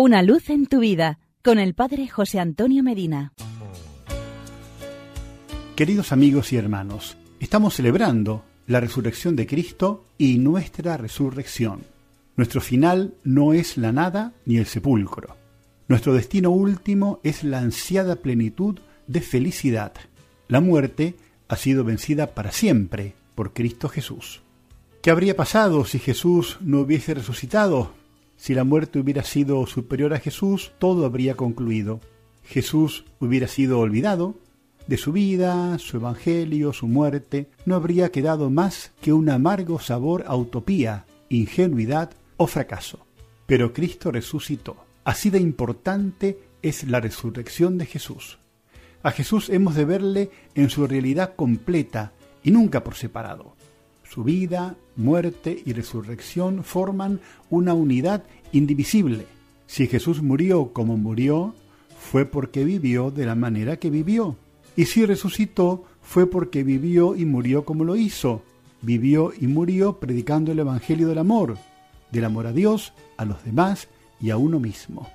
Una luz en tu vida con el Padre José Antonio Medina. Queridos amigos y hermanos, estamos celebrando la resurrección de Cristo y nuestra resurrección. Nuestro final no es la nada ni el sepulcro. Nuestro destino último es la ansiada plenitud de felicidad. La muerte ha sido vencida para siempre por Cristo Jesús. ¿Qué habría pasado si Jesús no hubiese resucitado? Si la muerte hubiera sido superior a Jesús, todo habría concluido. Jesús hubiera sido olvidado, de su vida, su evangelio, su muerte, no habría quedado más que un amargo sabor a utopía, ingenuidad o fracaso. Pero Cristo resucitó. Así de importante es la resurrección de Jesús. A Jesús hemos de verle en su realidad completa y nunca por separado. Su vida, muerte y resurrección forman una unidad indivisible. Si Jesús murió como murió, fue porque vivió de la manera que vivió. Y si resucitó, fue porque vivió y murió como lo hizo. Vivió y murió predicando el Evangelio del amor, del amor a Dios, a los demás y a uno mismo.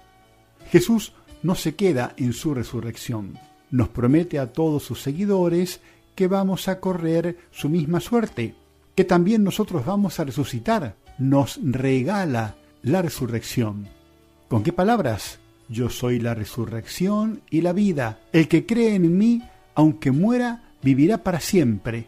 Jesús no se queda en su resurrección. Nos promete a todos sus seguidores que vamos a correr su misma suerte que también nosotros vamos a resucitar. Nos regala la resurrección. ¿Con qué palabras? Yo soy la resurrección y la vida. El que cree en mí, aunque muera, vivirá para siempre.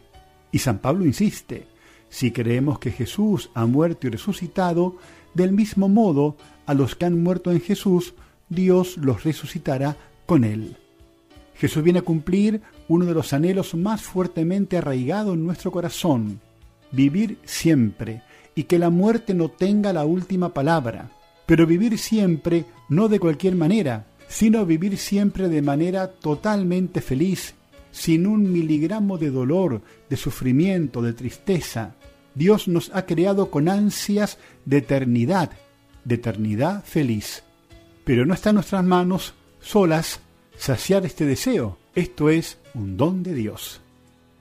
Y San Pablo insiste, si creemos que Jesús ha muerto y resucitado, del mismo modo a los que han muerto en Jesús, Dios los resucitará con él. Jesús viene a cumplir uno de los anhelos más fuertemente arraigados en nuestro corazón, vivir siempre y que la muerte no tenga la última palabra. Pero vivir siempre no de cualquier manera, sino vivir siempre de manera totalmente feliz, sin un miligramo de dolor, de sufrimiento, de tristeza. Dios nos ha creado con ansias de eternidad, de eternidad feliz. Pero no está en nuestras manos solas saciar este deseo. Esto es un don de Dios.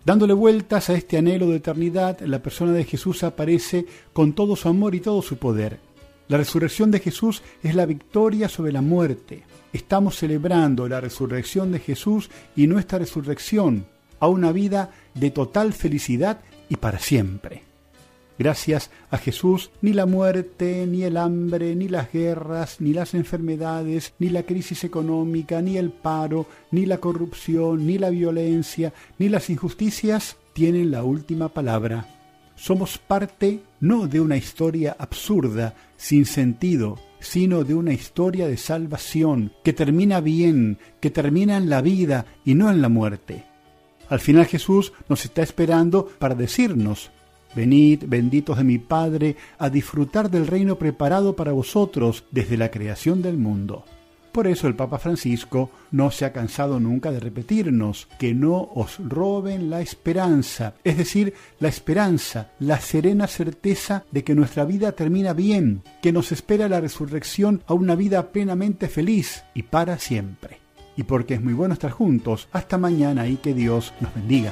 Dándole vueltas a este anhelo de eternidad, la persona de Jesús aparece con todo su amor y todo su poder. La resurrección de Jesús es la victoria sobre la muerte. Estamos celebrando la resurrección de Jesús y nuestra resurrección a una vida de total felicidad y para siempre. Gracias a Jesús, ni la muerte, ni el hambre, ni las guerras, ni las enfermedades, ni la crisis económica, ni el paro, ni la corrupción, ni la violencia, ni las injusticias tienen la última palabra. Somos parte no de una historia absurda, sin sentido, sino de una historia de salvación que termina bien, que termina en la vida y no en la muerte. Al final Jesús nos está esperando para decirnos, Venid, benditos de mi Padre, a disfrutar del reino preparado para vosotros desde la creación del mundo. Por eso el Papa Francisco no se ha cansado nunca de repetirnos que no os roben la esperanza, es decir, la esperanza, la serena certeza de que nuestra vida termina bien, que nos espera la resurrección a una vida plenamente feliz y para siempre. Y porque es muy bueno estar juntos, hasta mañana y que Dios nos bendiga.